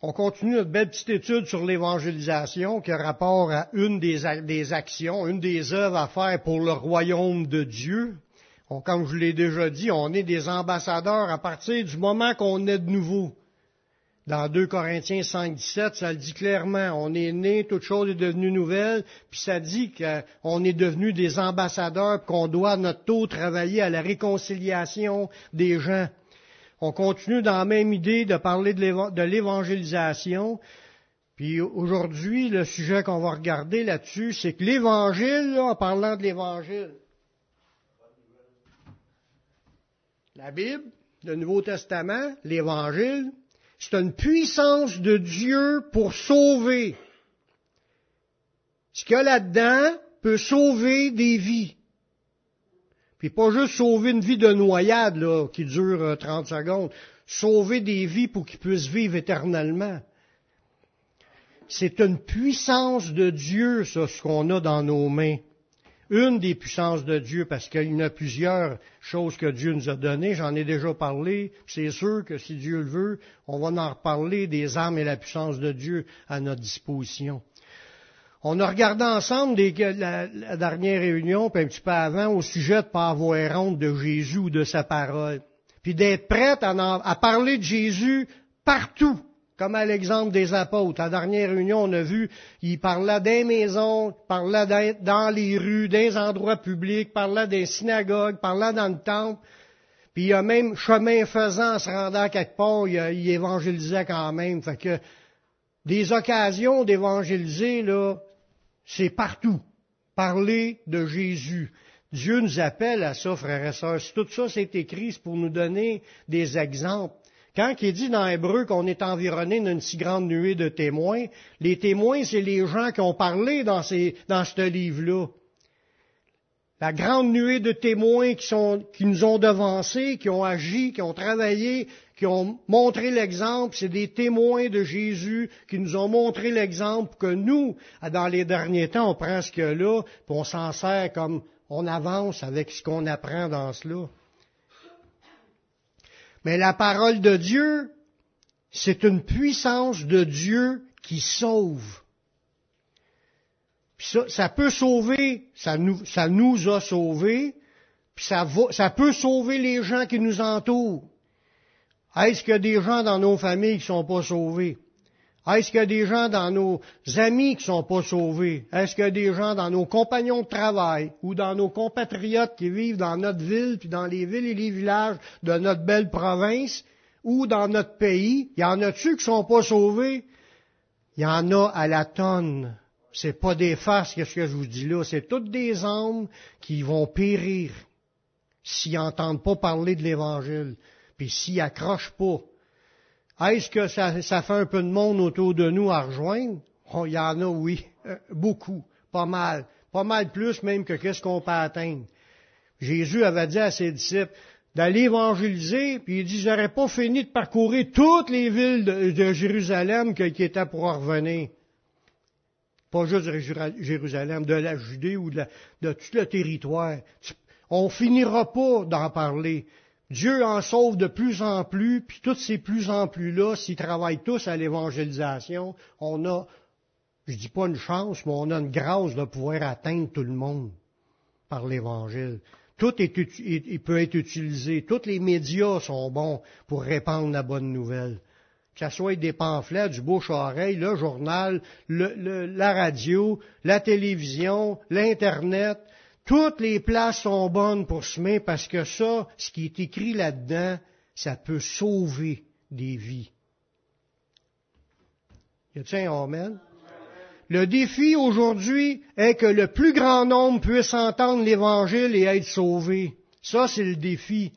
on continue notre belle petite étude sur l'évangélisation qui a rapport à une des, actions, une des œuvres à faire pour le royaume de Dieu. comme je l'ai déjà dit, on est des ambassadeurs à partir du moment qu'on est de nouveau. Dans 2 Corinthiens 5, 17, ça le dit clairement. On est né, toute chose est devenue nouvelle, puis ça dit qu'on est devenu des ambassadeurs, qu'on doit notre taux travailler à la réconciliation des gens. On continue dans la même idée de parler de l'évangélisation. Puis aujourd'hui, le sujet qu'on va regarder là-dessus, c'est que l'évangile, en parlant de l'évangile, la Bible, le Nouveau Testament, l'évangile, c'est une puissance de Dieu pour sauver. Ce qu'il y a là-dedans peut sauver des vies. Puis pas juste sauver une vie de noyade là, qui dure 30 euh, secondes, sauver des vies pour qu'ils puissent vivre éternellement. C'est une puissance de Dieu, ça, ce qu'on a dans nos mains une des puissances de Dieu, parce qu'il y a plusieurs choses que Dieu nous a données, j'en ai déjà parlé, c'est sûr que si Dieu le veut, on va en reparler des armes et la puissance de Dieu à notre disposition. On a regardé ensemble la, dernière réunion, puis un petit peu avant, au sujet de pas avoir honte de Jésus ou de sa parole, puis d'être prête à parler de Jésus partout comme à l'exemple des apôtres. À la dernière réunion, on a vu, il parlait des maisons, parlait dans les rues, des endroits publics, parlait des synagogues, parlait dans le temple. Puis il y a même chemin faisant, se rendant quelque part, il, il évangélisait quand même. Fait que des occasions d'évangéliser, là, c'est partout. Parler de Jésus. Dieu nous appelle à ça, frères et sœurs. Tout ça c'est écrit, pour nous donner des exemples. Quand il dit dans Hébreu qu'on est environné d'une si grande nuée de témoins, les témoins, c'est les gens qui ont parlé dans, ce livre-là. La grande nuée de témoins qui, qui nous ont devancés, qui ont agi, qui ont travaillé, qui ont montré l'exemple, c'est des témoins de Jésus qui nous ont montré l'exemple que nous, dans les derniers temps, on prend ce qu'il y a là, puis on s'en sert comme on avance avec ce qu'on apprend dans cela. Mais la parole de Dieu, c'est une puissance de Dieu qui sauve. ça, peut sauver, ça nous, a sauvés, puis ça peut sauver les gens qui nous entourent. Est-ce qu'il y a des gens dans nos familles qui ne sont pas sauvés? Est-ce qu'il y a des gens dans nos amis qui ne sont pas sauvés? Est-ce qu'il y a des gens dans nos compagnons de travail ou dans nos compatriotes qui vivent dans notre ville, puis dans les villes et les villages de notre belle province ou dans notre pays? Y en a-tu qui ne sont pas sauvés? Il y en a à la tonne. C'est pas des farces, qu'est-ce que je vous dis là. C'est toutes des âmes qui vont périr s'ils n'entendent pas parler de l'Évangile, puis s'ils accrochent pas est-ce que ça, fait un peu de monde autour de nous à rejoindre? Oh, il y en a, oui, euh, beaucoup, pas mal, pas mal plus même que qu'est-ce qu'on peut atteindre. Jésus avait dit à ses disciples d'aller évangéliser, puis il dit, j'aurais pas fini de parcourir toutes les villes de, Jérusalem qui, étaient pour revenir. Pas juste de Jérusalem, de la Judée ou de, de tout le territoire. On finira pas d'en parler. Dieu en sauve de plus en plus, puis tous ces plus en plus-là, s'ils travaillent tous à l'évangélisation, on a, je dis pas une chance, mais on a une grâce de pouvoir atteindre tout le monde par l'Évangile. Tout est, peut être utilisé. Tous les médias sont bons pour répandre la bonne nouvelle. Que ce soit des pamphlets, du bouche à oreille, le journal, la radio, la télévision, l'Internet, toutes les places sont bonnes pour semer parce que ça, ce qui est écrit là-dedans, ça peut sauver des vies. Y Amen? Le défi aujourd'hui est que le plus grand nombre puisse entendre l'Évangile et être sauvé. Ça, c'est le défi.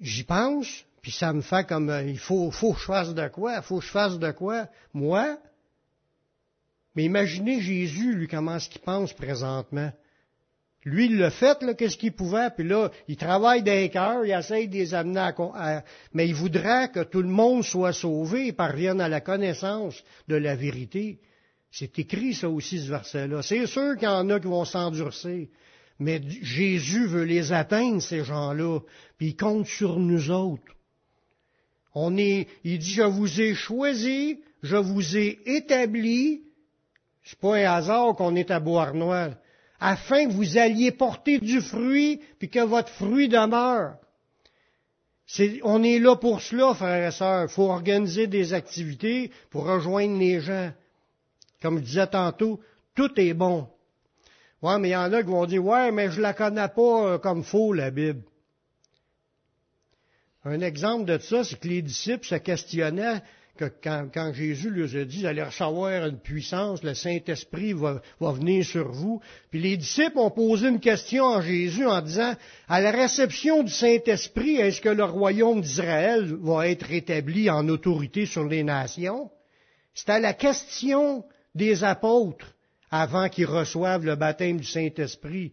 J'y pense, puis ça me fait comme euh, il faut, faut que je fasse de quoi, faut que je fasse de quoi. Moi, mais imaginez Jésus, lui, comment est-ce qu'il pense présentement. Lui, il l'a fait, là, qu'est-ce qu'il pouvait, puis là, il travaille d'un cœur, il essaye de les amener à, Mais il voudrait que tout le monde soit sauvé et parvienne à la connaissance de la vérité. C'est écrit, ça aussi, ce verset-là. C'est sûr qu'il y en a qui vont s'endurcir. Mais Jésus veut les atteindre, ces gens-là, puis il compte sur nous autres. On est, il dit, je vous ai choisi, je vous ai établi, c'est pas un hasard qu'on est à Bois-Noir, afin que vous alliez porter du fruit, puis que votre fruit demeure. on est là pour cela, frères et sœurs. Il faut organiser des activités pour rejoindre les gens. Comme je disais tantôt, tout est bon. Ouais, mais il y en a qui vont dire, ouais, mais je la connais pas euh, comme faux, la Bible. Un exemple de ça, c'est que les disciples se questionnaient quand, Jésus leur a dit, allez recevoir une puissance, le Saint-Esprit va, venir sur vous. Puis les disciples ont posé une question à Jésus en disant, à la réception du Saint-Esprit, est-ce que le royaume d'Israël va être rétabli en autorité sur les nations? C'était la question des apôtres avant qu'ils reçoivent le baptême du Saint-Esprit.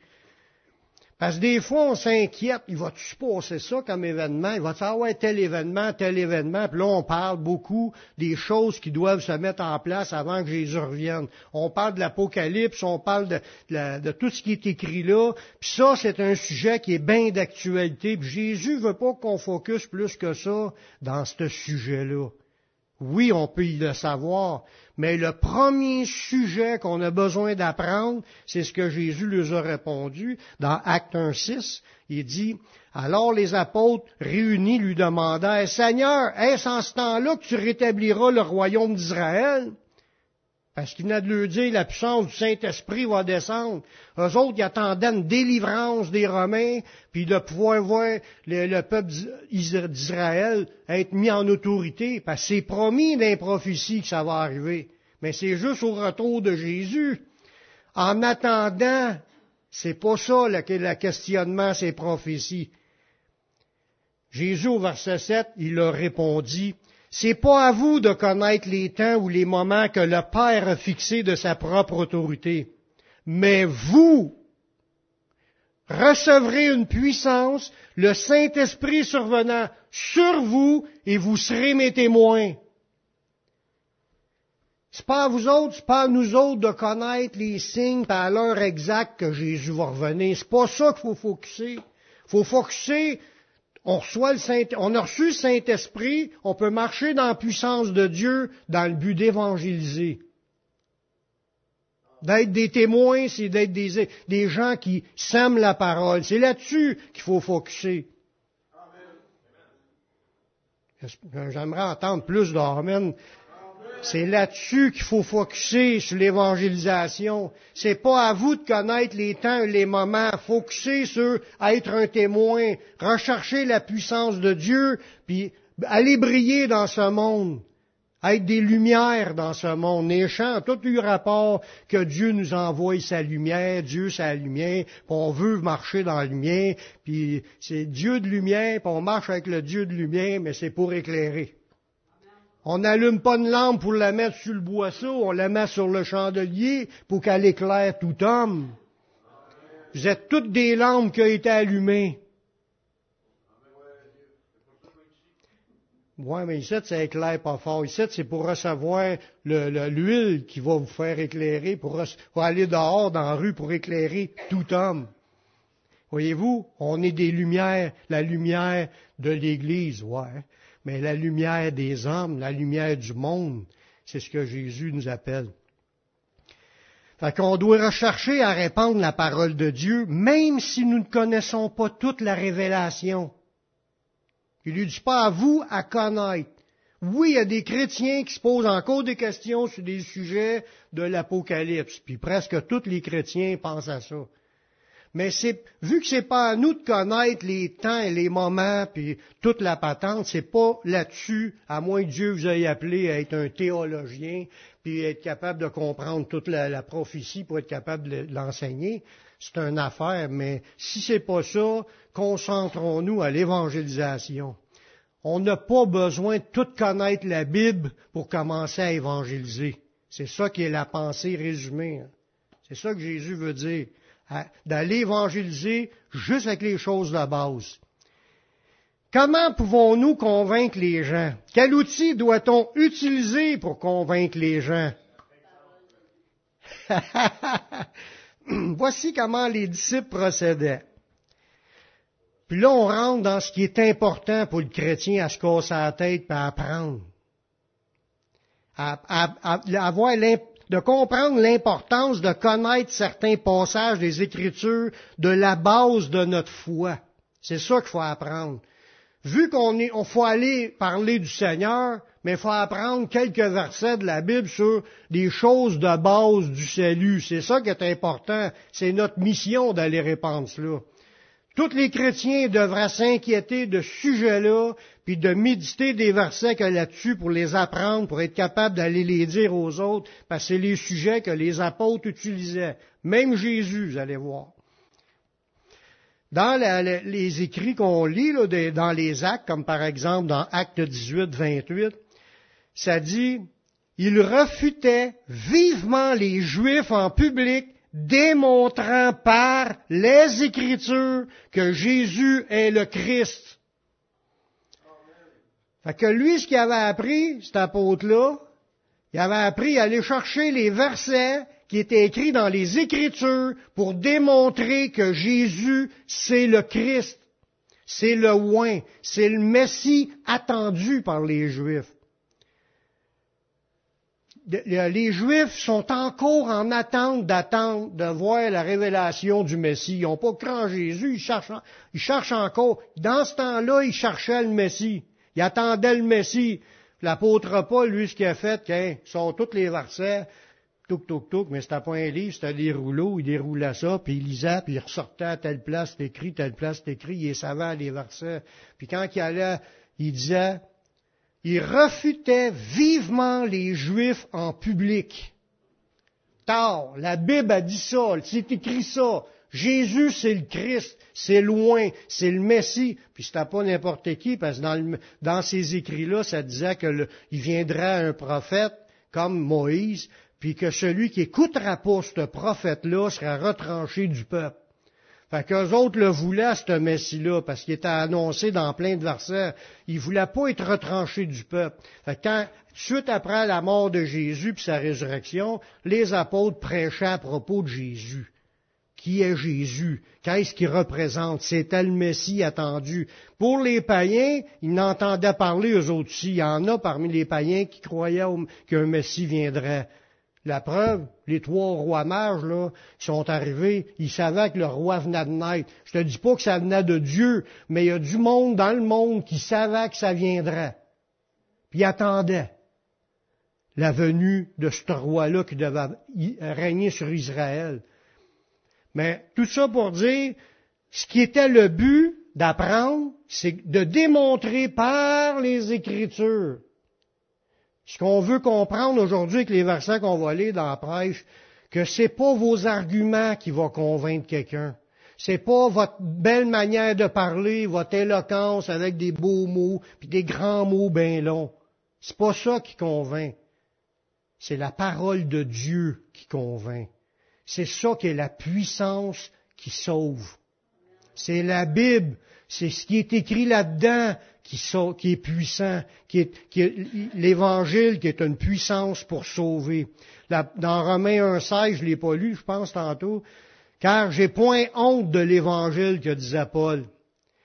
Parce que des fois, on s'inquiète, il va-tu se passer ça comme événement? Il va-tu avoir tel événement, tel événement? Puis là, on parle beaucoup des choses qui doivent se mettre en place avant que Jésus revienne. On parle de l'Apocalypse, on parle de, tout ce qui est écrit là. Puis ça, c'est un sujet qui est bien d'actualité. Puis Jésus veut pas qu'on focus plus que ça dans ce sujet-là. Oui, on peut y le savoir, mais le premier sujet qu'on a besoin d'apprendre, c'est ce que Jésus leur a répondu dans Acte 1.6. Il dit, alors les apôtres réunis lui demandèrent, Seigneur, est-ce en ce temps-là que tu rétabliras le royaume d'Israël? Parce qu'il n'a de le dire, la puissance du Saint-Esprit va descendre. Eux autres, ils attendaient une délivrance des Romains, puis de pouvoir voir le, peuple d'Israël être mis en autorité. Parce que c'est promis dans les prophéties que ça va arriver. Mais c'est juste au retour de Jésus. En attendant, c'est pas ça le, le questionnement, ces prophéties. Jésus, au verset 7, il leur répondit, c'est pas à vous de connaître les temps ou les moments que le Père a fixés de sa propre autorité. Mais vous recevrez une puissance, le Saint-Esprit survenant sur vous, et vous serez mes témoins. C'est pas à vous autres, c'est pas à nous autres de connaître les signes à l'heure exacte que Jésus va revenir. C'est pas ça qu'il faut focuser. Il faut focuser on reçoit le Saint, on a reçu le Saint-Esprit, on peut marcher dans la puissance de Dieu dans le but d'évangéliser. D'être des témoins, c'est d'être des, gens qui sèment la parole. C'est là-dessus qu'il faut focuser. J'aimerais entendre plus d'Amen c'est là-dessus qu'il faut focuser sur l'évangélisation. C'est pas à vous de connaître les temps et les moments. Focuser sur être un témoin, rechercher la puissance de Dieu, puis aller briller dans ce monde, être des lumières dans ce monde. Les chants, tout eu rapport que Dieu nous envoie sa lumière, Dieu sa lumière, puis on veut marcher dans la lumière, puis c'est Dieu de lumière, puis on marche avec le Dieu de lumière, mais c'est pour éclairer. On n'allume pas une lampe pour la mettre sur le boisseau, on la met sur le chandelier pour qu'elle éclaire tout homme. Vous êtes toutes des lampes qui ont été allumées. Oui, mais ici, ça éclaire pas fort. Ici, c'est pour recevoir l'huile qui va vous faire éclairer, pour, pour, aller dehors dans la rue pour éclairer tout homme. Voyez-vous, on est des lumières, la lumière de l'Église, ouais mais la lumière des hommes, la lumière du monde, c'est ce que Jésus nous appelle. Fait qu'on doit rechercher à répandre la parole de Dieu, même si nous ne connaissons pas toute la révélation. Il lui dit pas à vous à connaître. Oui, il y a des chrétiens qui se posent encore des questions sur des sujets de l'Apocalypse, puis presque tous les chrétiens pensent à ça. Mais c'est, vu que c'est pas à nous de connaître les temps et les moments, puis toute la patente, c'est pas là-dessus, à moins que Dieu vous ait appelé à être un théologien, puis être capable de comprendre toute la, prophétie pour être capable de l'enseigner. C'est une affaire, mais si c'est pas ça, concentrons-nous à l'évangélisation. On n'a pas besoin de tout connaître la Bible pour commencer à évangéliser. C'est ça qui est la pensée résumée. C'est ça que Jésus veut dire d'aller évangéliser juste avec les choses de base. Comment pouvons-nous convaincre les gens? Quel outil doit-on utiliser pour convaincre les gens? Voici comment les disciples procédaient. Puis là, on rentre dans ce qui est important pour le chrétien à se casser la tête et à apprendre. À, avoir de comprendre l'importance de connaître certains passages des Écritures de la base de notre foi. C'est ça qu'il faut apprendre. Vu qu'on est, on faut aller parler du Seigneur, mais il faut apprendre quelques versets de la Bible sur des choses de base du salut. C'est ça qui est important. C'est notre mission d'aller répandre cela. Tous les chrétiens devraient s'inquiéter de ce sujet-là, puis de méditer des versets que là-dessus pour les apprendre, pour être capable d'aller les dire aux autres, parce que c'est les sujets que les apôtres utilisaient. Même Jésus, vous allez voir. Dans les écrits qu'on lit dans les actes, comme par exemple dans Acte 18, 28, ça dit, il refutait vivement les Juifs en public démontrant par les Écritures que Jésus est le Christ. Fait que lui, ce qu'il avait appris, cet apôtre-là, il avait appris à aller chercher les versets qui étaient écrits dans les Écritures pour démontrer que Jésus, c'est le Christ, c'est le oin, c'est le Messie attendu par les Juifs les Juifs sont encore en attente d'attendre de voir la révélation du Messie. Ils n'ont pas cru en Jésus, ils cherchent, ils cherchent encore. Dans ce temps-là, ils cherchaient le Messie. Ils attendaient le Messie. L'apôtre Paul, lui, ce qu'il a fait, hein, sont tous les versets, touc, touc, touc, mais c'était pas un livre, c'était des rouleaux, il déroulait ça, puis il lisait, puis il ressortait à telle place, c'est écrit, telle place, c'est écrit, il savait les versets. Puis quand il allait, il disait, il refutait vivement les Juifs en public. Tard, la Bible a dit ça, c'est écrit ça. Jésus, c'est le Christ, c'est loin, c'est le Messie. Puis c'était pas n'importe qui, parce que dans, ces écrits-là, ça disait qu'il viendrait un prophète comme Moïse, puis que celui qui écoutera pas ce prophète-là sera retranché du peuple. Fait qu'eux autres le voulaient, ce Messie-là, parce qu'il était annoncé dans plein de versets. Ils voulaient pas être retranchés du peuple. Fait que suite après la mort de Jésus puis sa résurrection, les apôtres prêchaient à propos de Jésus. Qui est Jésus? Qu'est-ce qu'il représente? C'était le Messie attendu. Pour les païens, ils n'entendaient parler eux autres aussi. Il y en a parmi les païens qui croyaient qu'un Messie viendrait. La preuve, les trois rois mages, là, sont arrivés, ils savaient que le roi venait de naître. Je te dis pas que ça venait de Dieu, mais il y a du monde dans le monde qui savait que ça viendrait. Puis attendait la venue de ce roi-là qui devait régner sur Israël. Mais tout ça pour dire, ce qui était le but d'apprendre, c'est de démontrer par les Écritures ce qu'on veut comprendre aujourd'hui avec les versets qu'on va lire dans la prêche, que c'est pas vos arguments qui vont convaincre quelqu'un. C'est pas votre belle manière de parler, votre éloquence avec des beaux mots, puis des grands mots bien longs. C'est pas ça qui convainc. C'est la parole de Dieu qui convainc. C'est ça qui est la puissance qui sauve. C'est la Bible, c'est ce qui est écrit là-dedans qui, est puissant, qui est, l'Évangile qui est une puissance pour sauver. dans Romains 1,16, je l'ai pas lu, je pense tantôt, car j'ai point honte de l'Évangile que disait Paul.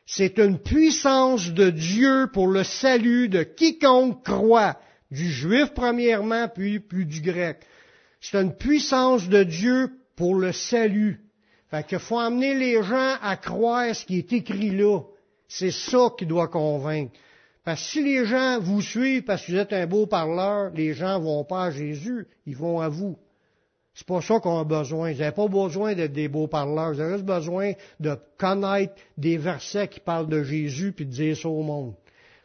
C'est une puissance de Dieu pour le salut de quiconque croit, du juif premièrement, puis, puis du grec. C'est une puissance de Dieu pour le salut. Fait qu'il faut amener les gens à croire ce qui est écrit là. C'est ça qui doit convaincre. Parce que si les gens vous suivent parce que vous êtes un beau parleur, les gens vont pas à Jésus, ils vont à vous. C'est pas ça qu'on a besoin. Vous n'avez pas besoin d'être des beaux parleurs. Vous avez juste besoin de connaître des versets qui parlent de Jésus puis de dire ça au monde.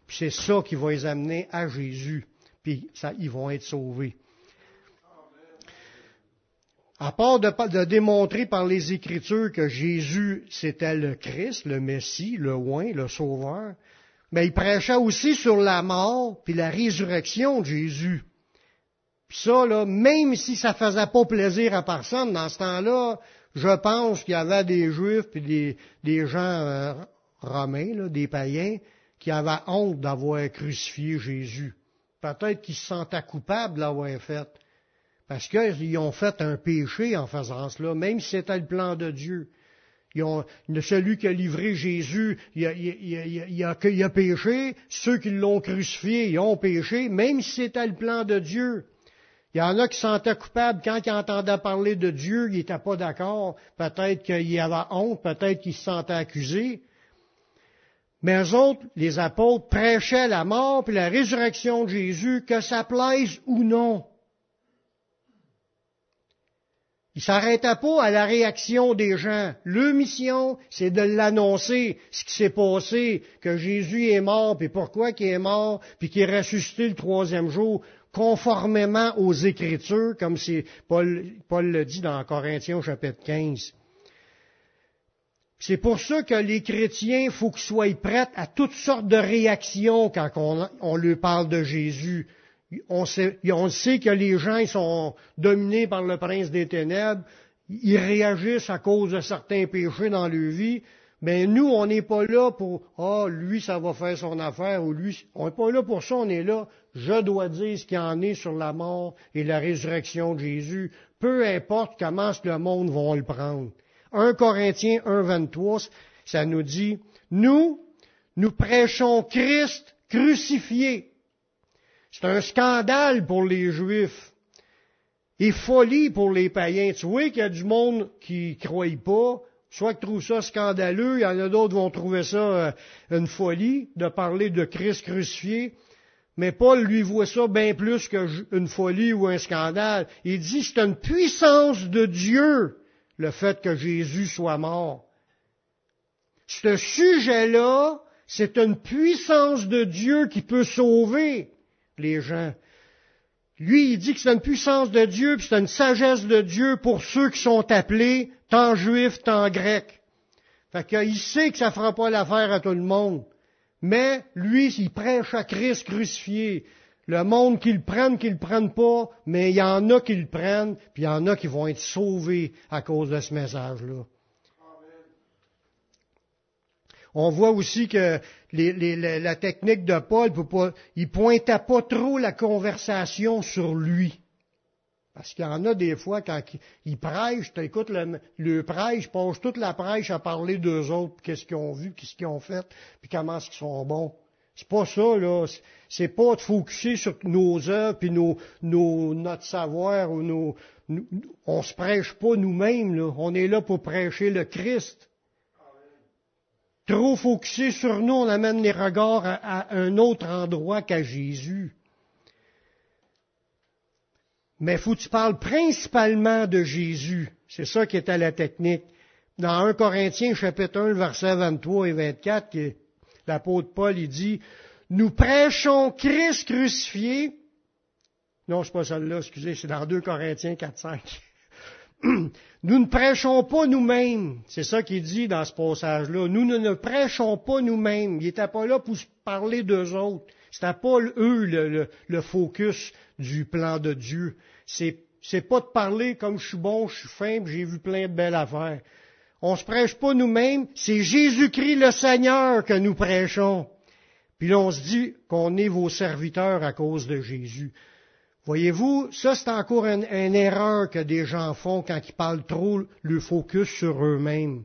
Puis c'est ça qui va les amener à Jésus. Puis ça, ils vont être sauvés. À part de, démontrer par les Écritures que Jésus, c'était le Christ, le Messie, le oin, le Sauveur, mais il prêchait aussi sur la mort puis la résurrection de Jésus. Puis ça, là, même si ça faisait pas plaisir à personne, dans ce temps-là, je pense qu'il y avait des Juifs puis des, gens euh, romains, des païens, qui avaient honte d'avoir crucifié Jésus. Peut-être qu'ils se sentaient coupables de l'avoir fait. Parce qu'ils ont fait un péché en faisant cela, même si c'était le plan de Dieu. Ils ont, celui qui a livré Jésus, il a, péché. Ceux qui l'ont crucifié, ils ont péché, même si c'était le plan de Dieu. Il y en a qui se sentaient coupables quand ils entendaient parler de Dieu, ils n'étaient pas d'accord. Peut-être qu'ils avaient honte, peut-être qu'ils se sentaient accusés. Mais eux autres, les apôtres, prêchaient la mort et la résurrection de Jésus, que ça plaise ou non. Ils s'arrêtaient pas à la réaction des gens. Leur mission, c'est de l'annoncer, ce qui s'est passé, que Jésus est mort, puis pourquoi qu'il est mort, puis qu'il est ressuscité le troisième jour, conformément aux Écritures, comme Paul, Paul le dit dans Corinthiens chapitre 15. C'est pour ça que les chrétiens, il faut qu'ils soient prêts à toutes sortes de réactions quand on leur parle de Jésus. On sait, que les gens ils sont dominés par le prince des ténèbres, ils réagissent à cause de certains péchés dans leur vie, mais nous, on n'est pas là pour Ah, lui, ça va faire son affaire, ou lui, on n'est pas là pour ça, on est là. Je dois dire ce qu'il en est sur la mort et la résurrection de Jésus, peu importe comment le monde va le prendre. 1 Corinthiens 1, 23, ça nous dit, nous, nous prêchons Christ crucifié. C'est un scandale pour les Juifs et folie pour les païens. Tu vois qu'il y a du monde qui ne croit pas, soit qui trouve ça scandaleux, il y en a d'autres qui vont trouver ça euh, une folie de parler de Christ crucifié. Mais Paul lui voit ça bien plus qu'une folie ou un scandale. Il dit c'est une puissance de Dieu le fait que Jésus soit mort. Ce sujet-là, c'est une puissance de Dieu qui peut sauver les gens. Lui, il dit que c'est une puissance de Dieu, puis c'est une sagesse de Dieu pour ceux qui sont appelés, tant juifs, tant grecs. Fait qu'il sait que ça fera pas l'affaire à tout le monde. Mais lui, il prêche à Christ crucifié. Le monde prennent, qu'ils le prennent pas, mais il y en a qui le prennent, puis il y en a qui vont être sauvés à cause de ce message-là. On voit aussi que la technique de Paul, il pointait pas trop la conversation sur lui. Parce qu'il y en a des fois, quand il prêche, tu écoutes le, le prêche, passe toute la prêche à parler d'eux autres, qu'est-ce qu'ils ont vu, qu'est-ce qu'ils ont fait, puis comment ils sont bons. C'est pas ça, là. C'est pas de focuser sur nos œuvres puis nos, nos, notre savoir ou nos, on se prêche pas nous-mêmes, là. On est là pour prêcher le Christ. Trop focusé sur nous, on amène les regards à, un autre endroit qu'à Jésus. Mais faut que tu parles principalement de Jésus. C'est ça qui est à la technique. Dans 1 Corinthiens chapitre 1, versets 23 et 24, qui est l'apôtre Paul, il dit, nous prêchons Christ crucifié. Non, c'est pas celle-là, excusez, c'est dans 2 Corinthiens 4, 5. nous ne prêchons pas nous-mêmes. C'est ça qu'il dit dans ce passage-là. Nous ne, ne prêchons pas nous-mêmes. Il n'était pas là pour parler d'eux autres. C'était pas eux le, le, focus du plan de Dieu. C'est, c'est pas de parler comme je suis bon, je suis fin, j'ai vu plein de belles affaires. On se prêche pas nous-mêmes, c'est Jésus-Christ le Seigneur que nous prêchons. Puis là, on se dit qu'on est vos serviteurs à cause de Jésus. Voyez-vous, ça c'est encore une, erreur que des gens font quand ils parlent trop le focus sur eux-mêmes.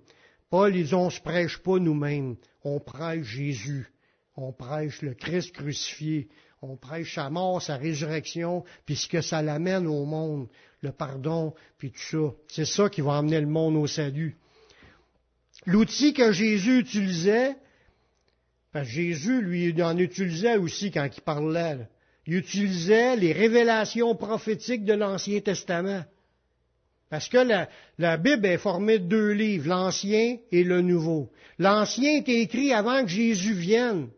Paul, ils on se prêche pas nous-mêmes, on prêche Jésus, on prêche le Christ crucifié, on prêche sa mort, sa résurrection, puis ce que ça l'amène au monde, le pardon, puis tout ça. C'est ça qui va amener le monde au salut. L'outil que Jésus utilisait, parce Jésus, lui, en utilisait aussi quand il parlait. Il utilisait les révélations prophétiques de l'Ancien Testament. Parce que la, Bible est formée de deux livres, l'Ancien et le Nouveau. L'Ancien était écrit avant que Jésus vienne.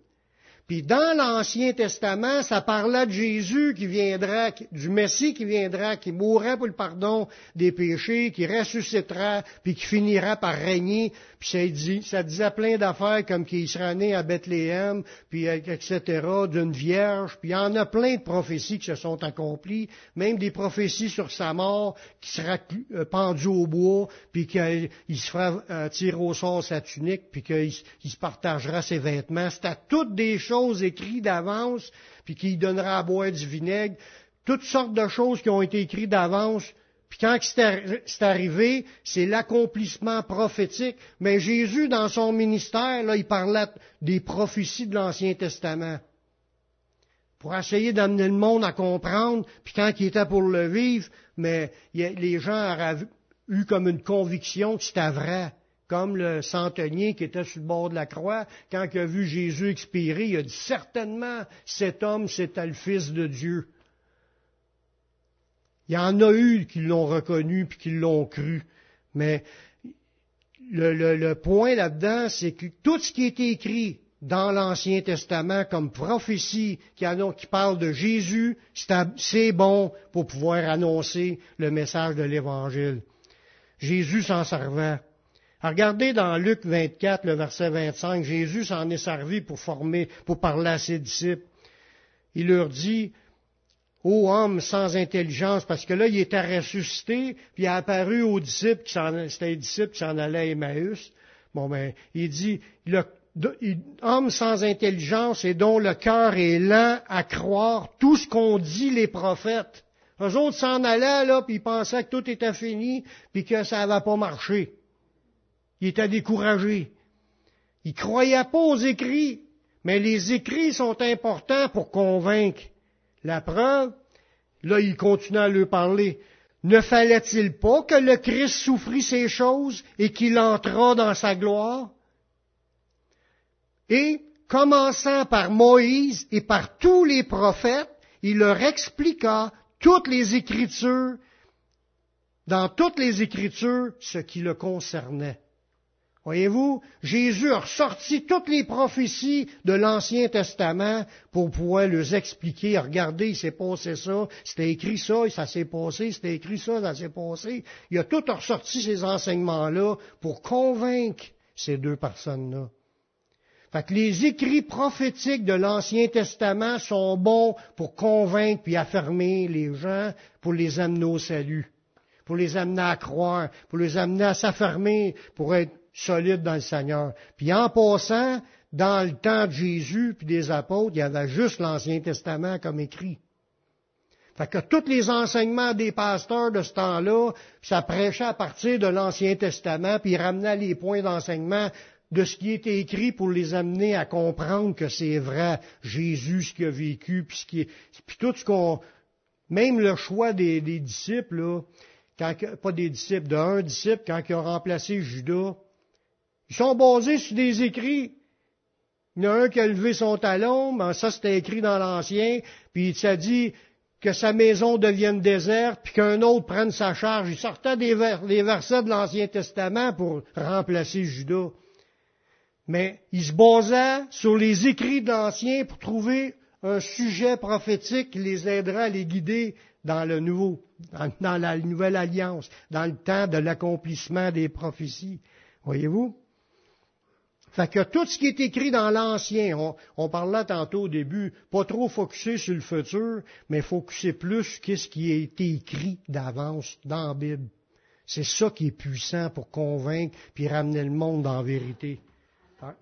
Puis dans l'Ancien Testament, ça parlait de Jésus qui viendra, du Messie qui viendra, qui mourra pour le pardon des péchés, qui ressuscitera, puis qui finira par régner. Puis ça, dit, ça disait plein d'affaires comme qu'il sera né à Bethléem, puis etc., d'une vierge. Puis il y en a plein de prophéties qui se sont accomplies, même des prophéties sur sa mort, qui sera euh, pendu au bois, puis qu'il se fera euh, tirer au sort sa tunique, puis qu'il se partagera ses vêtements. C'était toutes des choses choses écrites d'avance, puis qui donnera à boire du vinaigre, toutes sortes de choses qui ont été écrites d'avance, Puis quand c'est arrivé, c'est l'accomplissement prophétique. Mais Jésus, dans son ministère, il parlait des prophéties de l'Ancien Testament. Pour essayer d'amener le monde à comprendre, puis quand il était pour le vivre, mais les gens auraient eu comme une conviction que c'était vrai. Comme le centenier qui était sur le bord de la croix, quand il a vu Jésus expirer, il a dit certainement cet homme c'était le Fils de Dieu. Il y en a eu qui l'ont reconnu puis qui l'ont cru. Mais le, point là-dedans, c'est que tout ce qui est écrit dans l'Ancien Testament comme prophétie qui, qui parle de Jésus, c'est bon pour pouvoir annoncer le message de l'Évangile. Jésus s'en servait. Regardez dans Luc 24, le verset 25, Jésus s'en est servi pour former, pour parler à ses disciples. Il leur dit, ô homme sans intelligence, parce que là, il était ressuscité, puis il a apparu aux disciples, c'était les disciples qui s'en allaient à Emmaüs. Bon, ben, il dit, homme sans intelligence et dont le cœur est lent à croire tout ce qu'ont dit les prophètes. Eux autres s'en allaient, là, puis ils pensaient que tout était fini, puis que ça n'avait pas marché. Ils étaient découragés. Ils croyaient pas aux écrits, mais les écrits sont importants pour convaincre. La preuve, là, il continue à lui parler. Ne fallait-il pas que le Christ souffrit ces choses et qu'il entra dans sa gloire? Et, commençant par Moïse et par tous les prophètes, il leur expliqua toutes les Écritures, dans toutes les Écritures, ce qui le concernait. Voyez-vous, Jésus a ressorti toutes les prophéties de l'Ancien Testament pour pouvoir les expliquer. Regardez, il s'est passé ça, c'était écrit ça, ça s'est passé, c'était écrit ça, ça s'est passé. Il a tout ressorti ces enseignements-là pour convaincre ces deux personnes-là. Fait que les écrits prophétiques de l'Ancien Testament sont bons pour convaincre puis affirmer les gens, pour les amener au salut, pour les amener à croire, pour les amener à s'affirmer, pour être solide dans le Seigneur. Puis en passant, dans le temps de Jésus puis des apôtres, il y avait juste l'Ancien Testament comme écrit. Fait que tous les enseignements des pasteurs de ce temps-là, ça prêchait à partir de l'Ancien Testament, puis ils ramenaient les points d'enseignement de ce qui était écrit pour les amener à comprendre que c'est vrai, Jésus, ce qu'il a vécu, puis, ce qui est, puis tout ce qu'on... Même le choix des, disciples, là, quand, pas des disciples, d'un disciple, quand il a remplacé Judas, ils sont basés sur des écrits. Il y en a un qui a levé son talon, mais ça c'était écrit dans l'Ancien, puis il s'est dit que sa maison devienne déserte, puis qu'un autre prenne sa charge. Il sortait des, versets de l'Ancien Testament pour remplacer Judas. Mais il se basait sur les écrits de l'Ancien pour trouver un sujet prophétique qui les aidera à les guider dans le nouveau, dans la nouvelle alliance, dans le temps de l'accomplissement des prophéties. Voyez-vous? Fait que tout ce qui est écrit dans l'Ancien, on, on, parlait tantôt au début, pas trop focusé sur le futur, mais focusé plus sur ce qui a été écrit d'avance dans la Bible. C'est ça qui est puissant pour convaincre puis ramener le monde la vérité. Hein?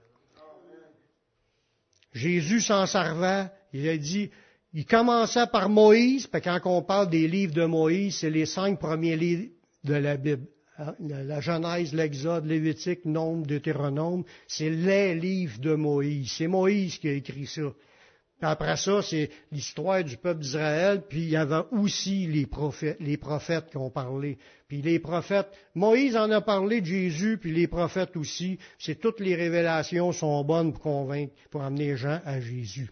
Jésus s'en servait, il a dit, il commençait par Moïse, puis quand on parle des livres de Moïse, c'est les cinq premiers livres de la Bible. Hein, la Genèse, l'Exode, Lévitique, Nombre, Deutéronome, c'est les livres de Moïse. C'est Moïse qui a écrit ça. après ça, c'est l'histoire du peuple d'Israël, puis il y avait aussi les prophètes, les prophètes qui ont parlé. Puis les prophètes, Moïse en a parlé de Jésus, puis les prophètes aussi. C'est toutes les révélations sont bonnes pour convaincre, pour amener les gens à Jésus.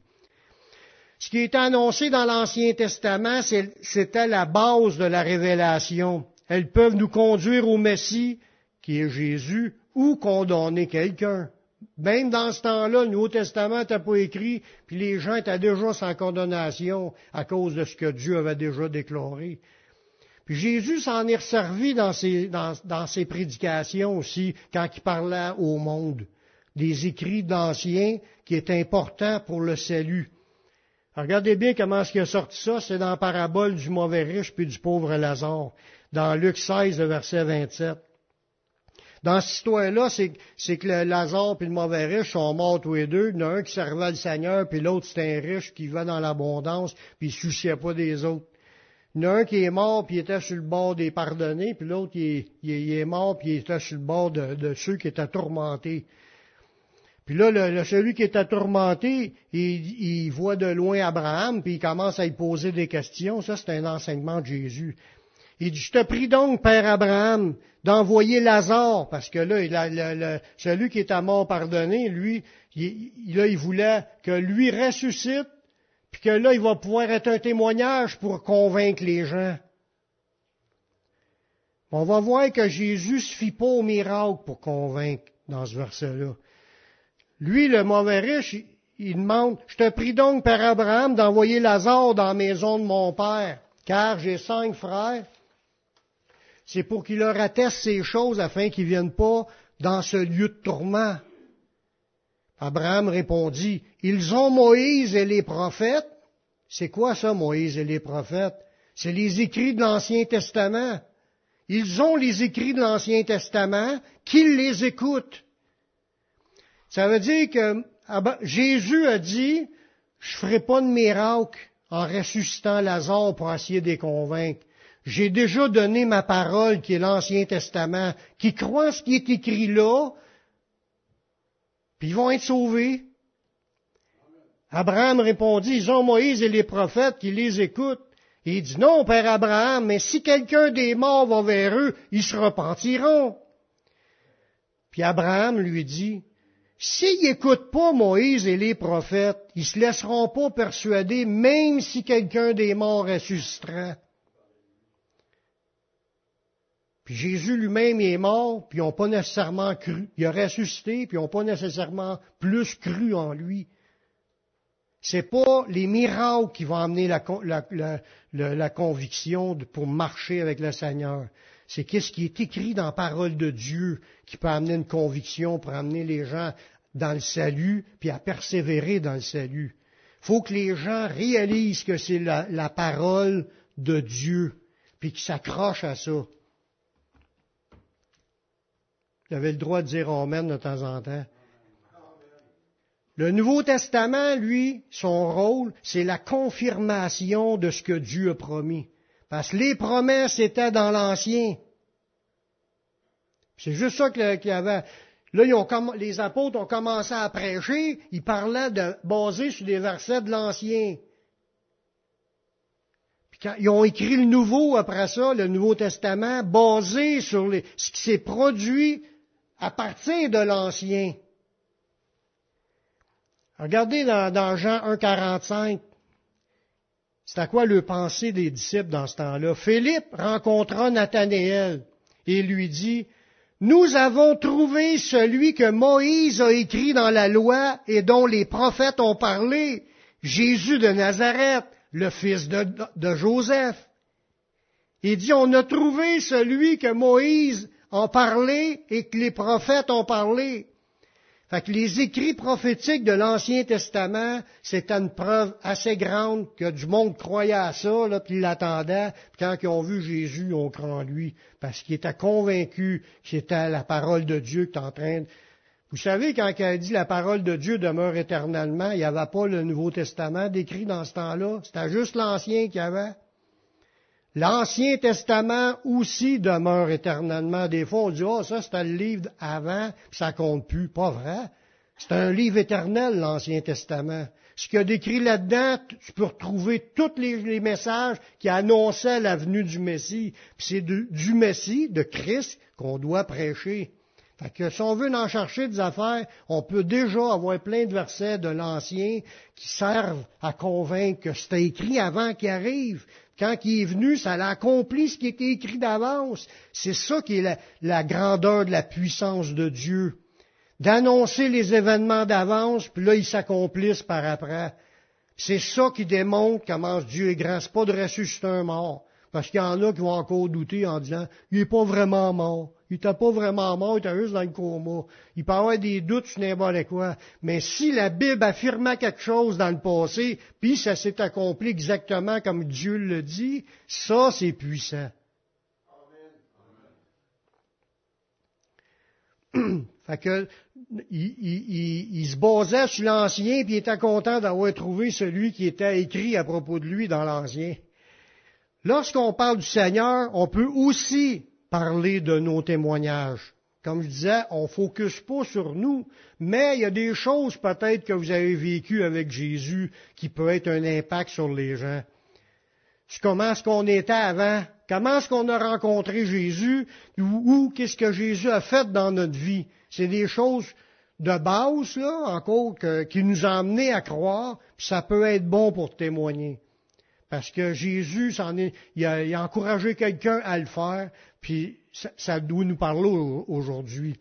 Ce qui est annoncé dans l'Ancien Testament, c'était la base de la révélation. Elles peuvent nous conduire au Messie, qui est Jésus, ou condamner quelqu'un. Même dans ce temps-là, le Nouveau Testament n'était pas écrit, puis les gens étaient déjà sans condamnation à cause de ce que Dieu avait déjà déclaré. Puis Jésus s'en est resservi dans ses, prédications aussi, quand il parlait au monde, des écrits d'Anciens qui est important pour le salut. regardez bien comment est-ce qu'il a sorti ça, c'est dans la parabole du mauvais riche puis du pauvre Lazare dans Luc 16, le verset 27. Dans cette histoire-là, c'est que le Lazare et le mauvais riche sont morts tous les deux. Il y en a un qui servait le Seigneur, puis l'autre c'était un riche qui va dans l'abondance, puis il ne souciait pas des autres. Il y en a un qui est mort, puis il était sur le bord des pardonnés, puis l'autre, il, est mort, puis il était sur le bord de, ceux qui étaient tourmentés. Puis là, celui qui est tourmenté, il, il, voit de loin Abraham, puis il commence à y poser des questions. Ça, c'est un enseignement de Jésus. Il dit, je te prie donc, Père Abraham, d'envoyer Lazare, parce que là, celui qui est à mort pardonné, lui, il, là, il voulait que lui ressuscite, puis que là, il va pouvoir être un témoignage pour convaincre les gens. On va voir que Jésus ne se fie pas au miracle pour convaincre dans ce verset-là. Lui, le mauvais riche, il, demande, je te prie donc, Père Abraham, d'envoyer Lazare dans la maison de mon Père, car j'ai cinq frères, c'est pour qu'il leur atteste ces choses afin qu'ils ne viennent pas dans ce lieu de tourment. Abraham répondit, Ils ont Moïse et les prophètes. C'est quoi ça, Moïse et les prophètes? C'est les écrits de l'Ancien Testament. Ils ont les écrits de l'Ancien Testament, qu'ils les écoutent. Ça veut dire que Jésus a dit, je ferai pas de miracle en ressuscitant Lazare pour essayer de les convaincre. J'ai déjà donné ma parole qui est l'Ancien Testament, qui croient ce qui est écrit là, puis ils vont être sauvés. Abraham répondit, ils ont Moïse et les prophètes qui les écoutent. Et il dit, non, Père Abraham, mais si quelqu'un des morts va vers eux, ils se repentiront. Puis Abraham lui dit, s'ils n'écoutent pas Moïse et les prophètes, ils se laisseront pas persuader, même si quelqu'un des morts ressuscitera. Jésus lui-même est mort, puis ils n'ont pas nécessairement cru. Il a ressuscité, puis ils n'ont pas nécessairement plus cru en lui. C'est pas les miracles qui vont amener la, conviction pour marcher avec le Seigneur. C'est qu'est-ce qui est écrit dans la parole de Dieu qui peut amener une conviction pour amener les gens dans le salut, puis à persévérer dans le salut. Faut que les gens réalisent que c'est la parole de Dieu, puis qu'ils s'accrochent à ça. Il avait le droit de dire Amen de temps en temps. Le Nouveau Testament, lui, son rôle, c'est la confirmation de ce que Dieu a promis. Parce que les promesses étaient dans l'Ancien. C'est juste ça qu'il y avait. Là, les apôtres ont commencé à prêcher, ils parlaient de basé sur des versets de l'Ancien. Puis quand ils ont écrit le Nouveau après ça, le Nouveau Testament, basé sur ce qui s'est produit à partir de l'Ancien. Regardez dans, Jean 1,45. C'est à quoi le pensée des disciples dans ce temps-là? Philippe rencontra Nathanaël et lui dit, Nous avons trouvé celui que Moïse a écrit dans la loi et dont les prophètes ont parlé, Jésus de Nazareth, le fils de Joseph. Il dit, on a trouvé celui que Moïse ont parlé et que les prophètes ont parlé. Fait que les écrits prophétiques de l'Ancien Testament, c'était une preuve assez grande que du monde croyait à ça, là, puis l'attendait. Puis quand ils ont vu Jésus, on cru en lui, parce qu'ils étaient convaincus que c'était la parole de Dieu qui est en train de... Vous savez, quand il a dit la parole de Dieu demeure éternellement, il n'y avait pas le Nouveau Testament décrit dans ce temps-là. C'était juste l'Ancien qu'il y avait. L'Ancien Testament aussi demeure éternellement. Des fois, on dit, oh, ça, c'est le livre avant, puis ça compte plus. Pas vrai. C'est un livre éternel, l'Ancien Testament. Ce qu'il y a décrit là-dedans, tu peux retrouver tous les, messages qui annonçaient la venue du Messie. Puis c'est du Messie, de Christ, qu'on doit prêcher. Fait que si on veut en chercher des affaires, on peut déjà avoir plein de versets de l'Ancien qui servent à convaincre que c'était écrit avant qu'il arrive. Quand il est venu, ça a accompli ce qui était écrit d'avance. C'est ça qui est la, grandeur de la puissance de Dieu. D'annoncer les événements d'avance, puis là, ils s'accomplissent par après. C'est ça qui démontre comment Dieu est grand. C'est pas de ressusciter un mort. Parce qu'il y en a qui vont encore douter en disant, il n'est pas vraiment mort. Il n'était pas vraiment mort, il était juste dans le coma. Il peut avoir des doutes sur n'importe quoi. Mais si la Bible affirmait quelque chose dans le passé, puis ça s'est accompli exactement comme Dieu le dit, ça c'est puissant. fait que, il, se basait sur l'ancien, puis il était content d'avoir trouvé celui qui était écrit à propos de lui dans l'ancien. lorsqu'on parle du Seigneur, on peut aussi parler de nos témoignages. Comme je disais, on ne focus pas sur nous, mais il y a des choses peut-être que vous avez vécues avec Jésus qui peuvent être un impact sur les gens. Comment est-ce qu'on était avant? Comment est-ce qu'on a rencontré Jésus? Ou, qu'est-ce que Jésus a fait dans notre vie? C'est des choses de base, là, encore, qui nous ont amenés à croire, puis ça peut être bon pour témoigner. Parce que Jésus, il, a, encouragé quelqu'un à le faire, puis ça, doit nous parler aujourd'hui.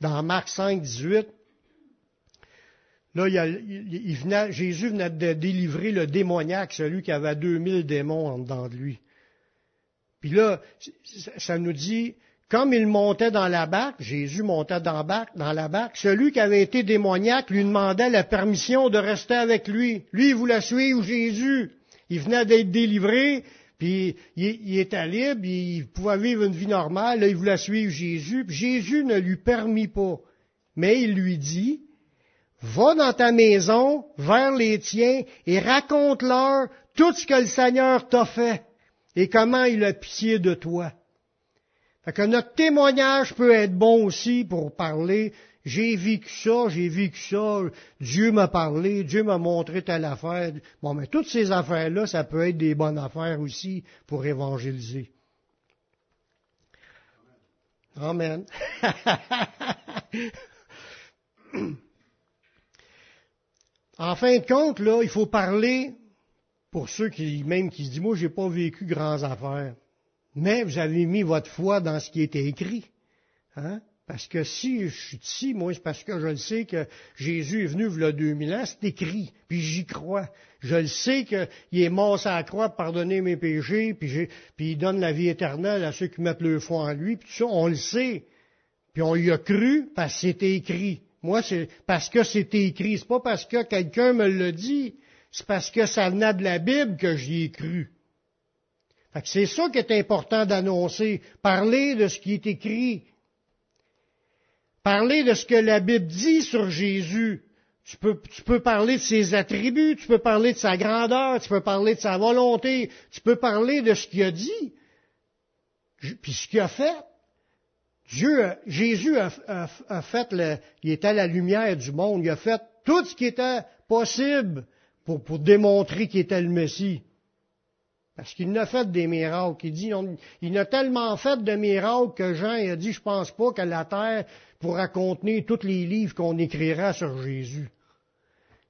Dans Marc 5, 18, là, il, venait, Jésus venait de délivrer le démoniaque, celui qui avait 2000 démons en dedans de lui. Puis là, ça nous dit, comme il montait dans la barque, Jésus montait dans la barque, dans la barque, celui qui avait été démoniaque lui demandait la permission de rester avec lui. Lui, il voulait suivre Jésus. Il venait d'être délivré, puis il, était libre, il pouvait vivre une vie normale, il voulait suivre Jésus, puis Jésus ne lui permit pas. Mais il lui dit, va dans ta maison, vers les tiens, et raconte-leur tout ce que le Seigneur t'a fait, et comment il a pitié de toi. Fait que notre témoignage peut être bon aussi pour parler j'ai vécu ça, j'ai vécu ça, Dieu m'a parlé, Dieu m'a montré telle affaire. Bon, mais toutes ces affaires-là, ça peut être des bonnes affaires aussi pour évangéliser. Amen. en fin de compte, là, il faut parler pour ceux qui, même qui se disent, moi, j'ai pas vécu grandes affaires. Mais vous avez mis votre foi dans ce qui était écrit. Hein? Parce que si je suis ici, moi, c'est parce que je le sais que Jésus est venu il y a 2000 ans, c'est écrit, puis j'y crois. Je le sais qu'il est mort sur la croix pour pardonner mes péchés, puis, il donne la vie éternelle à ceux qui mettent le foi en lui, puis tout ça, on le sait. Puis on y a cru parce que c'était écrit. Moi, c'est parce que c'était écrit. C'est pas parce que quelqu'un me l'a dit. C'est parce que ça venait de la Bible que j'y ai cru. c'est ça qui est important d'annoncer. Parler de ce qui est écrit. Parler de ce que la Bible dit sur Jésus. Tu peux, tu peux, parler de ses attributs, tu peux parler de sa grandeur, tu peux parler de sa volonté, tu peux parler de ce qu'il a dit, puis ce qu'il a fait. Dieu, Jésus a, fait, le, il était la lumière du monde, il a fait tout ce qui était possible pour, pour démontrer qu'il était le Messie. Parce qu'il n'a fait des miracles. Il dit, il a tellement fait de miracles que Jean a dit, je pense pas que la terre pourra contenir tous les livres qu'on écrira sur Jésus.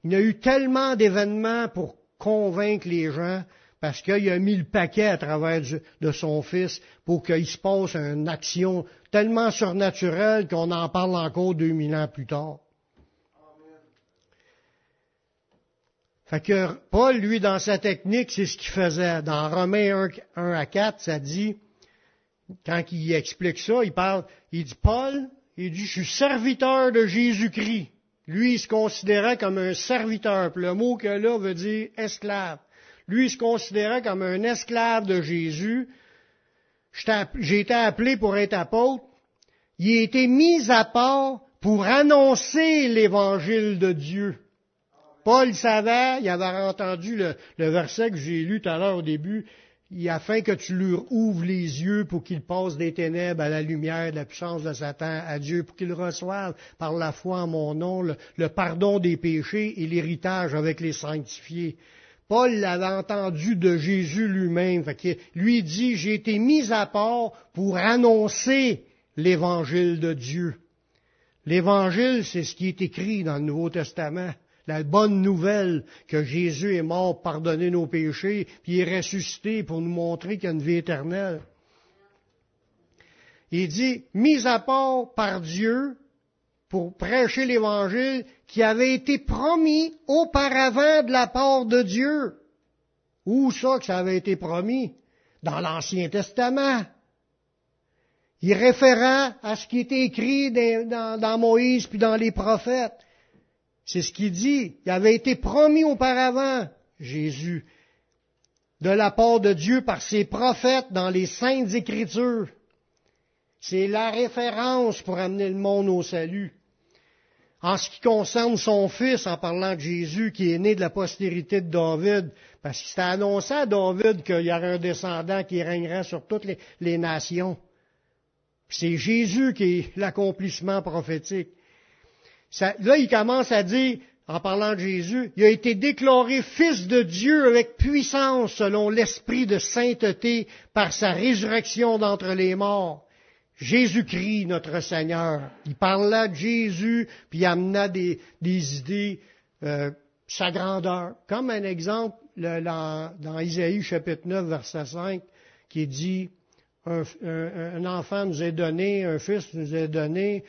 Il a eu tellement d'événements pour convaincre les gens parce qu'il a mis le paquet à travers de son Fils pour qu'il se passe une action tellement surnaturelle qu'on en parle encore deux mille ans plus tard. Fait Paul, lui, dans sa technique, c'est ce qu'il faisait. Dans Romains 1, à 4, ça dit, quand il explique ça, il parle, il dit, Paul, il dit, je suis serviteur de Jésus-Christ. Lui, il se considérait comme un serviteur. le mot que là veut dire esclave. Lui, il se considérait comme un esclave de Jésus. J'ai été appelé pour être apôtre. Il a été mis à part pour annoncer l'évangile de Dieu. Paul savait, il avait entendu le, verset que j'ai lu tout à l'heure au début, afin que tu leur ouvres les yeux pour qu'ils passent des ténèbres à la lumière de la puissance de Satan à Dieu, pour qu'ils reçoivent par la foi en mon nom le, pardon des péchés et l'héritage avec les sanctifiés. Paul l'avait entendu de Jésus lui-même. Lui dit, j'ai été mis à part pour annoncer l'évangile de Dieu. L'évangile, c'est ce qui est écrit dans le Nouveau Testament la bonne nouvelle que Jésus est mort pour pardonner nos péchés, puis est ressuscité pour nous montrer qu'il y a une vie éternelle. Il dit, mis à part par Dieu pour prêcher l'Évangile qui avait été promis auparavant de la part de Dieu. Où ça que ça avait été promis? Dans l'Ancien Testament. Il référait à ce qui était écrit dans, dans Moïse puis dans les prophètes. C'est ce qu'il dit. Il avait été promis auparavant, Jésus, de la part de Dieu par ses prophètes dans les saintes écritures. C'est la référence pour amener le monde au salut. en ce qui concerne son fils, en parlant de Jésus, qui est né de la postérité de David, parce qu'il s'était annoncé à David qu'il y aurait un descendant qui régnerait sur toutes les, nations. C'est Jésus qui est l'accomplissement prophétique. Là, il commence à dire, en parlant de Jésus, il a été déclaré fils de Dieu avec puissance selon l'esprit de sainteté par sa résurrection d'entre les morts. Jésus-Christ, notre Seigneur. Il parla de Jésus, puis il amena des, idées, euh, sa grandeur. Comme un exemple, dans, dans, Isaïe chapitre 9, verset 5, qui dit, un, un, enfant nous est donné, un fils nous est donné,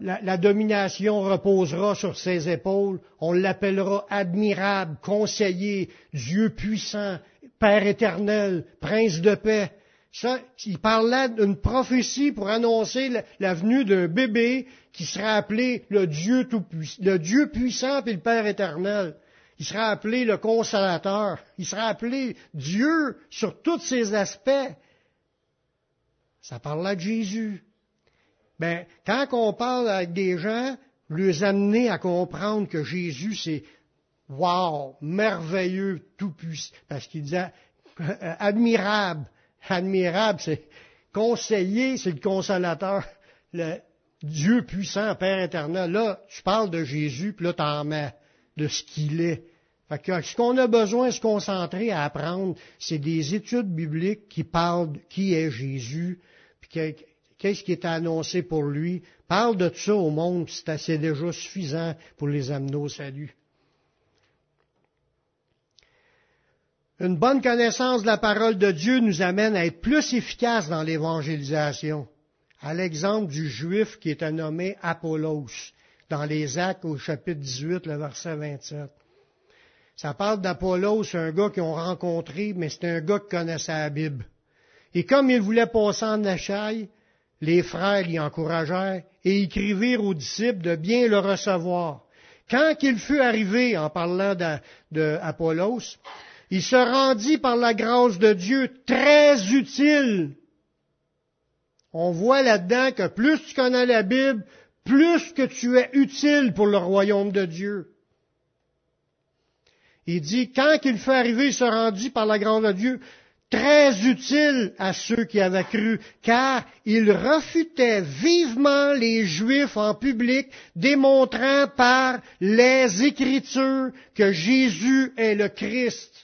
la, domination reposera sur ses épaules, on l'appellera admirable, conseiller, Dieu puissant, Père éternel, prince de paix. Ça, il parlait d'une prophétie pour annoncer la, venue d'un bébé qui sera appelé le Dieu tout le Dieu puissant et le Père éternel. Il sera appelé le consolateur. Il sera appelé Dieu sur tous ses aspects. Ça parlait de Jésus. Ben, quand on parle avec des gens, les amener à comprendre que Jésus, c'est wow, merveilleux, tout puissant, parce qu'il disait euh, admirable, admirable, c'est conseiller, c'est le consolateur, le Dieu puissant, Père éternel. Là, je parle de Jésus, puis là, t'en mets de ce qu'il est. Fait que ce qu'on a besoin de se concentrer à apprendre, c'est des études bibliques qui parlent de qui est Jésus, puis qu'est-ce qui est annoncé pour lui? Parle de ça au monde, c'est assez déjà suffisant pour les amener au salut. Une bonne connaissance de la parole de Dieu nous amène à être plus efficaces dans l'évangélisation. À l'exemple du juif qui était nommé Apollos dans les Actes au chapitre 18, le verset 27. Ça parle d'Apollos, un gars qu'ils ont rencontré, mais c'est un gars qui connaissait la Bible. Et comme il voulait passer en achaille, les frères l'y encouragèrent et écrivirent aux disciples de bien le recevoir. Quand il fut arrivé, en parlant d'Apollos, il se rendit par la grâce de Dieu très utile. On voit là-dedans que plus tu connais la Bible, plus que tu es utile pour le royaume de Dieu. Il dit, quand il fut arrivé, il se rendit par la grâce de Dieu très utile à ceux qui avaient cru, car il refutait vivement les Juifs en public, démontrant par les Écritures que Jésus est le Christ.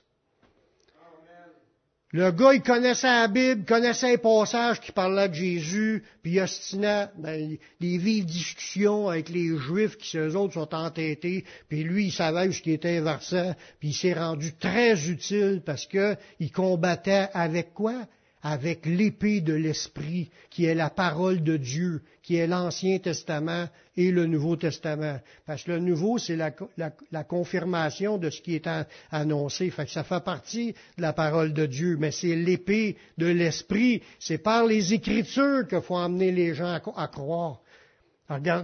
Le gars, il connaissait la Bible, connaissait les passages qui parlaient de Jésus, puis il ostinait ben, des vives discussions avec les Juifs qui, eux autres, sont entêtés, puis lui, il savait ce qui était inversant, puis il s'est rendu très utile parce qu'il combattait avec quoi? Avec l'épée de l'Esprit, qui est la parole de Dieu, qui est l'Ancien Testament et le Nouveau Testament. Parce que le Nouveau, c'est la, confirmation de ce qui est annoncé. Que ça fait partie de la parole de Dieu, mais c'est l'épée de l'Esprit. C'est par les Écritures qu'il faut amener les gens à, croire.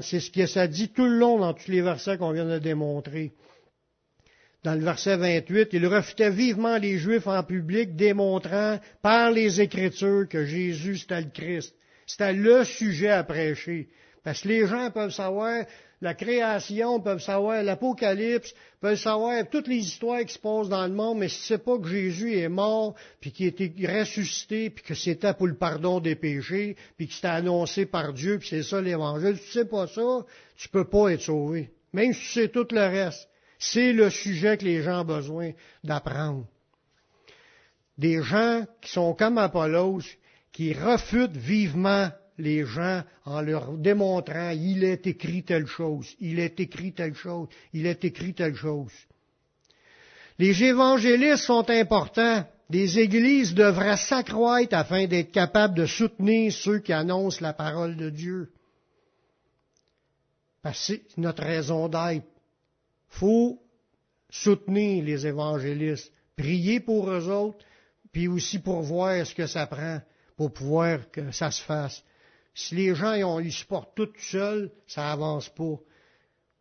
c'est ce que ça dit tout le long dans tous les versets qu'on vient de démontrer dans le verset 28, il refutait vivement les Juifs en public, démontrant par les Écritures que Jésus c'était le Christ. C'était le sujet à prêcher. Parce que les gens peuvent savoir la création, peuvent savoir l'Apocalypse, peuvent savoir toutes les histoires qui se passent dans le monde, mais si c'est pas que Jésus est mort, puis qu'il été ressuscité, puis que c'était pour le pardon des péchés, puis que c'était annoncé par Dieu, puis c'est ça l'Évangile, si tu sais pas ça, tu peux pas être sauvé. Même si tu sais tout le reste. C'est le sujet que les gens ont besoin d'apprendre. Des gens qui sont comme Apollos, qui refutent vivement les gens en leur démontrant il est écrit telle chose, il est écrit telle chose, il est écrit telle chose. Les évangélistes sont importants. Des églises devraient s'accroître afin d'être capables de soutenir ceux qui annoncent la parole de Dieu. Parce que c'est notre raison d'être faut soutenir les évangélistes, prier pour eux autres, puis aussi pour voir ce que ça prend pour pouvoir que ça se fasse. Si les gens ils, supportent tout seuls, ça avance pas.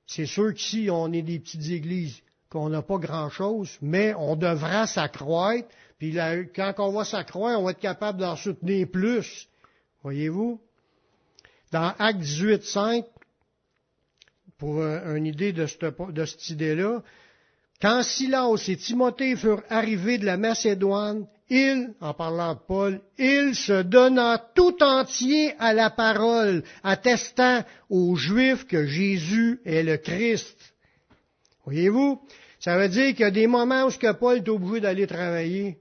C'est sûr qu'ici, on est des petites églises, qu'on n'a pas grand-chose, mais on devra s'accroître, puis quand on va s'accroître, on va être capable d'en soutenir plus. Voyez-vous? Dans Acte 18, 5, pour une idée de cette, idée-là. Quand Silas et Timothée furent arrivés de la Macédoine, il, en parlant de Paul, il se donna tout entier à la parole, attestant aux Juifs que Jésus est le Christ. Voyez-vous? Ça veut dire qu'il y a des moments où que Paul est obligé d'aller travailler.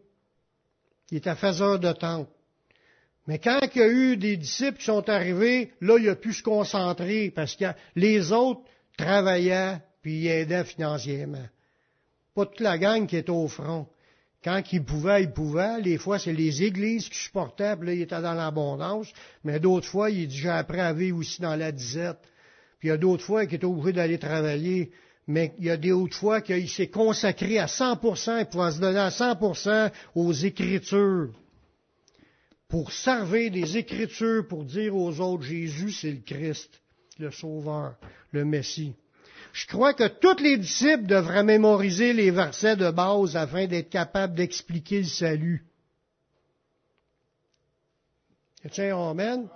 Il est à faiseur de temps. Mais quand il y a eu des disciples qui sont arrivés, là, il a pu se concentrer parce que les autres travaillaient puis ils aidaient financièrement. Pas toute la gang qui était au front. Quand il pouvait, il pouvait. Les fois, c'est les églises qui supportaient, puis là, il était dans l'abondance. Mais d'autres fois, il est déjà après à vivre aussi dans la disette. Puis il y a d'autres fois qu'il était obligé d'aller travailler. Mais il y a d'autres fois qu'il s'est consacré à 100%, il pouvait se donner à 100% aux Écritures. Pour servir des Écritures, pour dire aux autres, Jésus, c'est le Christ, le Sauveur, le Messie. Je crois que tous les disciples devraient mémoriser les versets de base afin d'être capables d'expliquer le salut. Tiens, Amen.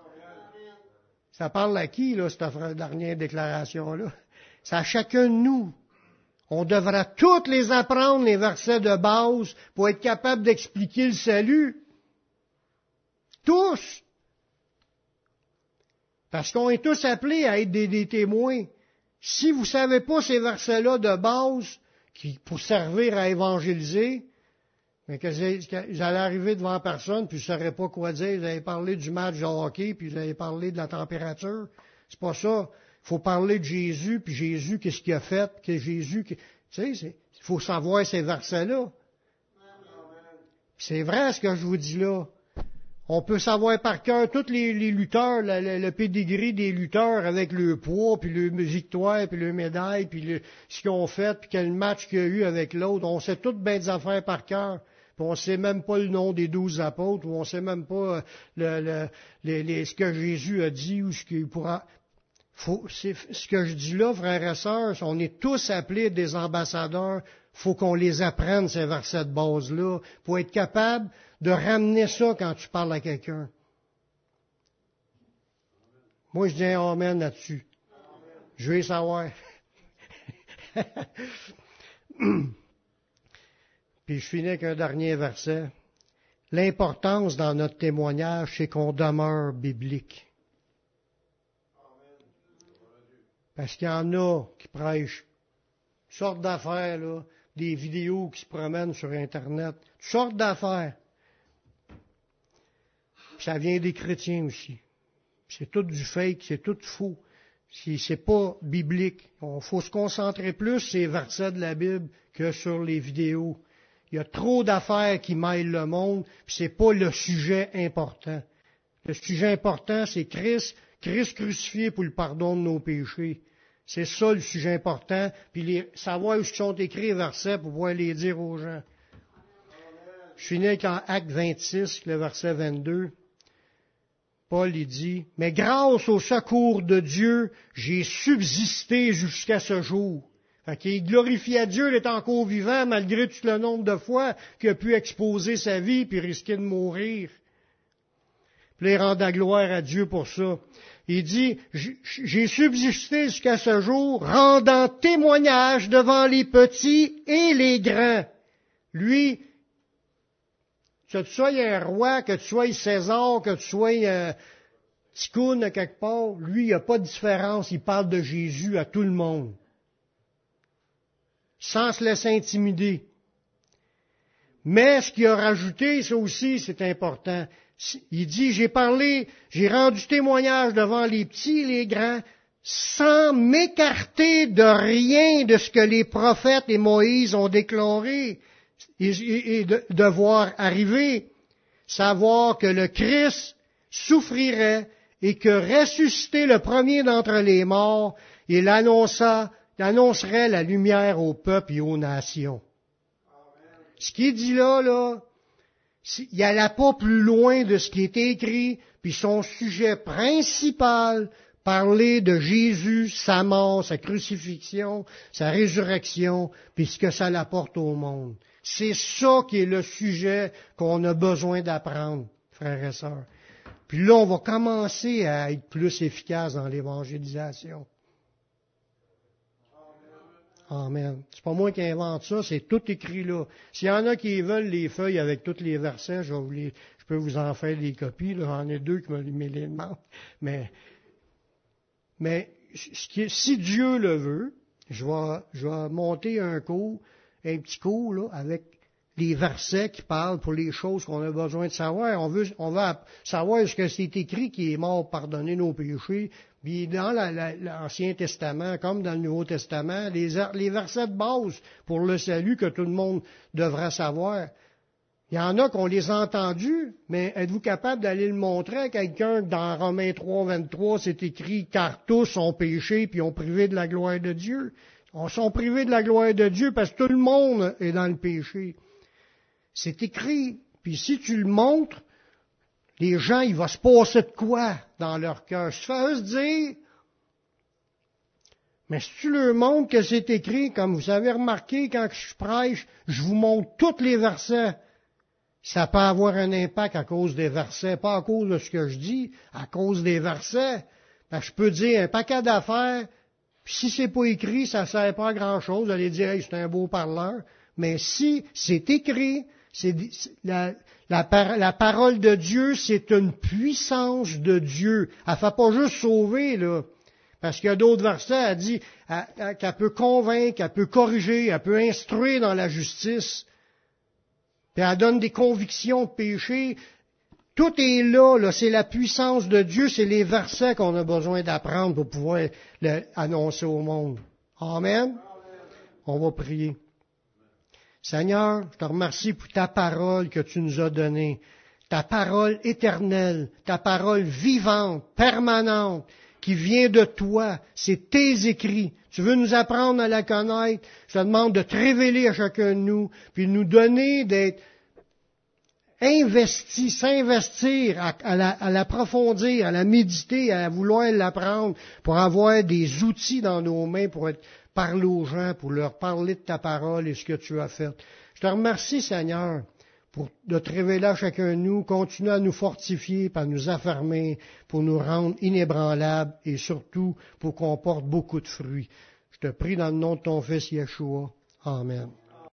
Ça parle à qui, là, cette dernière déclaration-là? C'est à chacun de nous. On devra toutes les apprendre, les versets de base, pour être capable d'expliquer le salut. Tous. Parce qu'on est tous appelés à être des témoins. Si vous ne savez pas ces versets-là de base, qui, pour servir à évangéliser, mais que vous allez arriver devant personne, puis vous ne saurez pas quoi dire, vous allez parler du match de hockey, puis vous allez parler de la température. C'est pas ça. Il faut parler de Jésus, puis Jésus, qu'est-ce qu'il a fait, que Jésus, tu sais, il faut savoir ces versets-là. C'est vrai ce que je vous dis là. On peut savoir par cœur tous les, lutteurs, le, pédigree des lutteurs avec le poids, puis le victoire, puis le médaille, puis ce qu'ils ont fait, puis quel match qu'il y a eu avec l'autre. On sait toutes bien des affaires par cœur. Puis on sait même pas le nom des douze apôtres, ou on sait même pas euh, ce que Jésus a dit, ou ce qu'il pourra. Faut, ce que je dis là, frères et sœurs, on est tous appelés des ambassadeurs. Faut qu'on les apprenne ces versets de base-là, pour être capable de ramener ça quand tu parles à quelqu'un. Moi, je dis un Amen là-dessus. Je vais savoir. Puis je finis avec un dernier verset. L'importance dans notre témoignage, c'est qu'on demeure biblique. Parce qu'il y en a qui prêchent toutes sortes d'affaires, là, des vidéos qui se promènent sur Internet, toutes sortes d'affaires ça vient des chrétiens aussi. C'est tout du fake, c'est tout faux. C'est pas biblique. Il faut se concentrer plus sur les versets de la Bible que sur les vidéos. Il y a trop d'affaires qui mêlent le monde, puis c'est pas le sujet important. Le sujet important, c'est Christ, Christ crucifié pour le pardon de nos péchés. C'est ça le sujet important, puis savoir où sont écrits les versets pour pouvoir les dire aux gens. Je finis avec en Acte 26, le verset 22. Paul dit, mais grâce au secours de Dieu, j'ai subsisté jusqu'à ce jour. Fait qu'il glorifie Dieu, il est encore vivant malgré tout le nombre de fois qu'il a pu exposer sa vie puis risquer de mourir. Puis il rend la gloire à Dieu pour ça. Il dit, j'ai subsisté jusqu'à ce jour, rendant témoignage devant les petits et les grands. Lui, que tu sois un roi, que tu sois César, que tu sois euh, Ticoun à quelque part, lui, il n'y a pas de différence. Il parle de Jésus à tout le monde. Sans se laisser intimider. Mais ce qu'il a rajouté, ça aussi, c'est important. Il dit, j'ai parlé, j'ai rendu témoignage devant les petits et les grands, sans m'écarter de rien de ce que les prophètes et Moïse ont déclaré et, de, voir arriver, savoir que le Christ souffrirait et que ressuscité le premier d'entre les morts, il annonça, annoncerait la lumière au peuple et aux nations. Ce qui est dit là, là, il n'allait pas plus loin de ce qui est écrit, puis son sujet principal, parler de Jésus, sa mort, sa crucifixion, sa résurrection, puis ce que ça l'apporte au monde. C'est ça qui est le sujet qu'on a besoin d'apprendre, frères et sœurs. Puis là, on va commencer à être plus efficace dans l'évangélisation. Amen. C'est pas moi qui invente ça, c'est tout écrit là. S'il y en a qui veulent les feuilles avec tous les versets, je, peux vous en faire des copies. J'en ai deux qui me les demandent. Mais, mais si Dieu le veut, je vais, monter un cours, un petit cours là, avec les versets qui parlent pour les choses qu'on a besoin de savoir. On veut, on va savoir ce que c'est écrit qui est mort pardonner nos péchés. Puis dans l'Ancien Testament, comme dans le Nouveau Testament, les, les versets de base pour le salut que tout le monde devra savoir. Il y en a qu'on les a entendus, mais êtes-vous capable d'aller le montrer à quelqu'un que dans Romains 3, 23, c'est écrit car tous ont péché puis ont privé de la gloire de Dieu. On sont privés de la gloire de Dieu parce que tout le monde est dans le péché. C'est écrit. Puis si tu le montres, les gens, il va se passer de quoi dans leur cœur? Je fais se dire, mais si tu leur montres que c'est écrit, comme vous avez remarqué quand je prêche, je vous montre tous les versets ça peut avoir un impact à cause des versets, pas à cause de ce que je dis, à cause des versets. Ben, je peux dire un paquet d'affaires, si c'est pas écrit, ça sert pas à grand chose. Allez dire, c'est un beau parleur. Mais si c'est écrit, c'est la, parole de Dieu, c'est une puissance de Dieu. Elle ne fait pas juste sauver, là. Parce qu'il y a d'autres versets, elle dit qu'elle peut convaincre, qu'elle peut corriger, elle peut instruire dans la justice. Puis elle donne des convictions de péché. Tout est là, là. c'est la puissance de Dieu, c'est les versets qu'on a besoin d'apprendre pour pouvoir l'annoncer au monde. Amen. On va prier. Seigneur, je te remercie pour ta parole que tu nous as donnée, ta parole éternelle, ta parole vivante, permanente, qui vient de toi, c'est tes écrits. Tu veux nous apprendre à la connaître? Je te demande de te révéler à chacun de nous, puis de nous donner d'être investis, s'investir, à, l'approfondir, à la méditer, à vouloir l'apprendre, pour avoir des outils dans nos mains pour être, parler aux gens, pour leur parler de ta parole et ce que tu as fait. Je te remercie, Seigneur, pour te révéler à chacun de nous, continue à nous fortifier, à nous affermer, pour nous rendre inébranlables et surtout pour qu'on porte beaucoup de fruits. Je te prie dans le nom de ton Fils Yeshua. Amen.